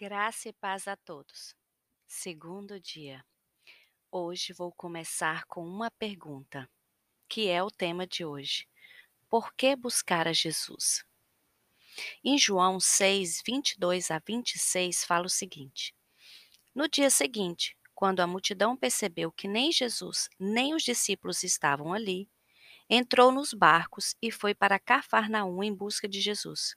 Graça e paz a todos. Segundo dia. Hoje vou começar com uma pergunta, que é o tema de hoje. Por que buscar a Jesus? Em João 6, 22 a 26 fala o seguinte: No dia seguinte, quando a multidão percebeu que nem Jesus nem os discípulos estavam ali, entrou nos barcos e foi para Cafarnaum em busca de Jesus.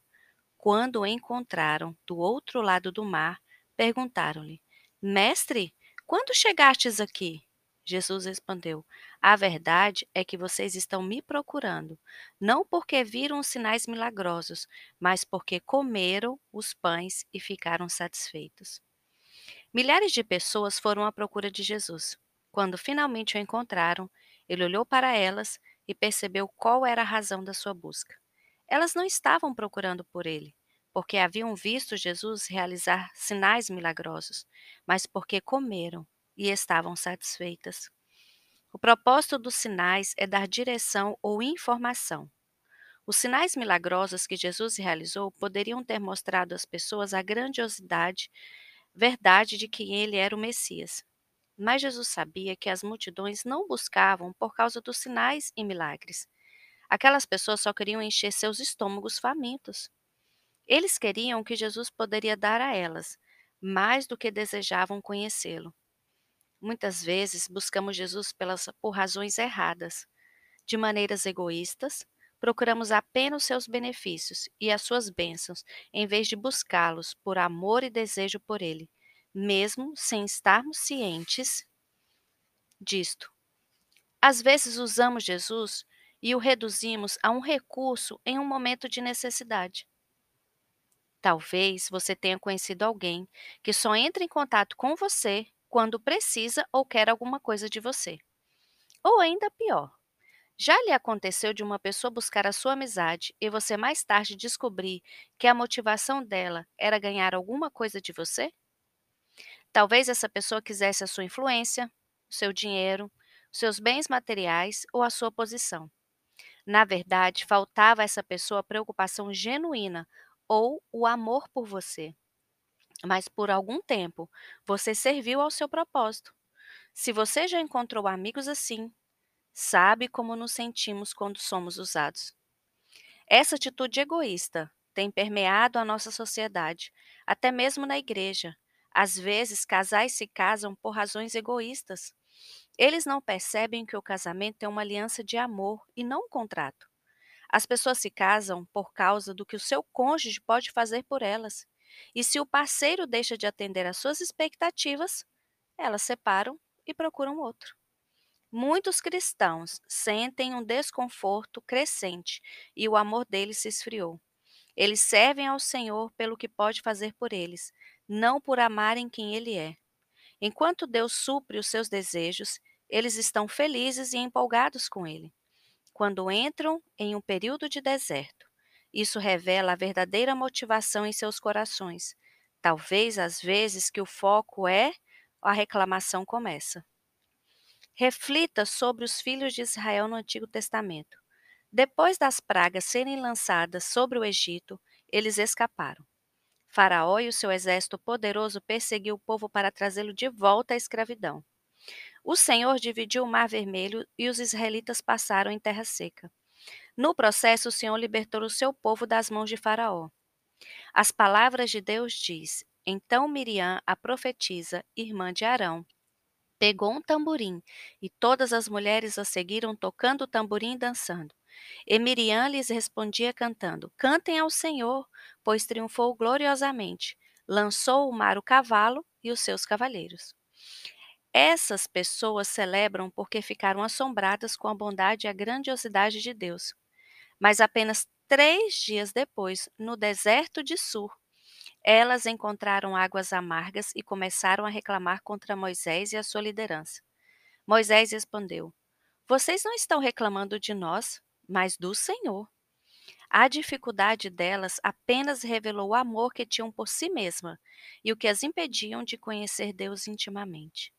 Quando o encontraram do outro lado do mar, perguntaram-lhe: Mestre, quando chegastes aqui? Jesus respondeu: A verdade é que vocês estão me procurando, não porque viram os sinais milagrosos, mas porque comeram os pães e ficaram satisfeitos. Milhares de pessoas foram à procura de Jesus. Quando finalmente o encontraram, ele olhou para elas e percebeu qual era a razão da sua busca. Elas não estavam procurando por ele, porque haviam visto Jesus realizar sinais milagrosos, mas porque comeram e estavam satisfeitas. O propósito dos sinais é dar direção ou informação. Os sinais milagrosos que Jesus realizou poderiam ter mostrado às pessoas a grandiosidade, verdade de que ele era o Messias. Mas Jesus sabia que as multidões não buscavam por causa dos sinais e milagres. Aquelas pessoas só queriam encher seus estômagos famintos. Eles queriam que Jesus poderia dar a elas, mais do que desejavam conhecê-lo. Muitas vezes buscamos Jesus pelas, por razões erradas. De maneiras egoístas, procuramos apenas seus benefícios e as suas bênçãos, em vez de buscá-los por amor e desejo por Ele, mesmo sem estarmos cientes disto. Às vezes usamos Jesus e o reduzimos a um recurso em um momento de necessidade. Talvez você tenha conhecido alguém que só entra em contato com você quando precisa ou quer alguma coisa de você. Ou ainda pior, já lhe aconteceu de uma pessoa buscar a sua amizade e você mais tarde descobrir que a motivação dela era ganhar alguma coisa de você? Talvez essa pessoa quisesse a sua influência, seu dinheiro, seus bens materiais ou a sua posição. Na verdade, faltava a essa pessoa a preocupação genuína ou o amor por você. Mas por algum tempo você serviu ao seu propósito. Se você já encontrou amigos assim, sabe como nos sentimos quando somos usados. Essa atitude egoísta tem permeado a nossa sociedade, até mesmo na igreja. Às vezes, casais se casam por razões egoístas. Eles não percebem que o casamento é uma aliança de amor e não um contrato. As pessoas se casam por causa do que o seu cônjuge pode fazer por elas. E se o parceiro deixa de atender às suas expectativas, elas separam e procuram outro. Muitos cristãos sentem um desconforto crescente e o amor deles se esfriou. Eles servem ao Senhor pelo que pode fazer por eles, não por amarem quem Ele é. Enquanto Deus supre os seus desejos, eles estão felizes e empolgados com Ele. Quando entram em um período de deserto, isso revela a verdadeira motivação em seus corações. Talvez às vezes que o foco é a reclamação começa. Reflita sobre os filhos de Israel no Antigo Testamento. Depois das pragas serem lançadas sobre o Egito, eles escaparam. Faraó e o seu exército poderoso perseguiu o povo para trazê-lo de volta à escravidão. O Senhor dividiu o Mar Vermelho e os israelitas passaram em terra seca. No processo, o Senhor libertou o seu povo das mãos de Faraó. As palavras de Deus diz: Então Miriam, a profetisa, irmã de Arão, pegou um tamborim, e todas as mulheres a seguiram tocando o tamborim e dançando. E Miriam lhes respondia cantando: Cantem ao Senhor, pois triunfou gloriosamente. Lançou o mar o cavalo e os seus cavaleiros. Essas pessoas celebram porque ficaram assombradas com a bondade e a grandiosidade de Deus. Mas apenas três dias depois, no deserto de Sur, elas encontraram águas amargas e começaram a reclamar contra Moisés e a sua liderança. Moisés respondeu: Vocês não estão reclamando de nós, mas do Senhor. A dificuldade delas apenas revelou o amor que tinham por si mesma e o que as impediam de conhecer Deus intimamente.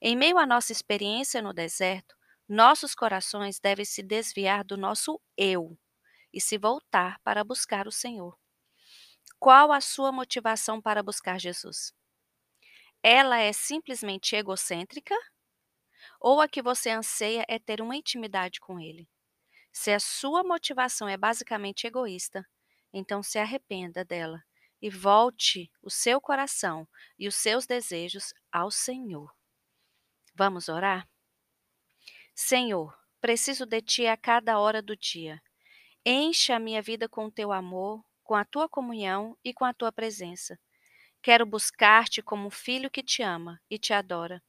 Em meio à nossa experiência no deserto, nossos corações devem se desviar do nosso eu e se voltar para buscar o Senhor. Qual a sua motivação para buscar Jesus? Ela é simplesmente egocêntrica? Ou a que você anseia é ter uma intimidade com Ele? Se a sua motivação é basicamente egoísta, então se arrependa dela e volte o seu coração e os seus desejos ao Senhor. Vamos orar? Senhor, preciso de Ti a cada hora do dia. Enche a minha vida com o Teu amor, com a Tua comunhão e com a Tua presença. Quero buscar-te como um filho que te ama e te adora.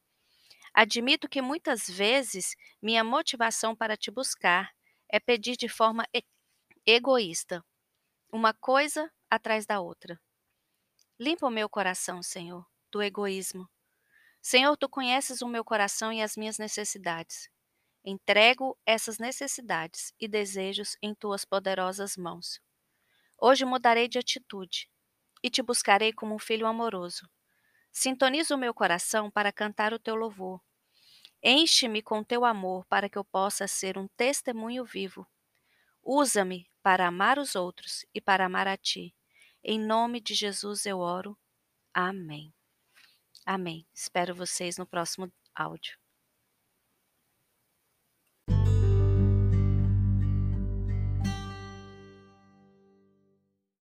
Admito que muitas vezes minha motivação para te buscar é pedir de forma egoísta, uma coisa atrás da outra. Limpa o meu coração, Senhor, do egoísmo. Senhor, tu conheces o meu coração e as minhas necessidades. Entrego essas necessidades e desejos em tuas poderosas mãos. Hoje mudarei de atitude e te buscarei como um filho amoroso. Sintoniza o meu coração para cantar o teu louvor. Enche-me com teu amor para que eu possa ser um testemunho vivo. Usa-me para amar os outros e para amar a ti. Em nome de Jesus eu oro. Amém. Amém. Espero vocês no próximo áudio.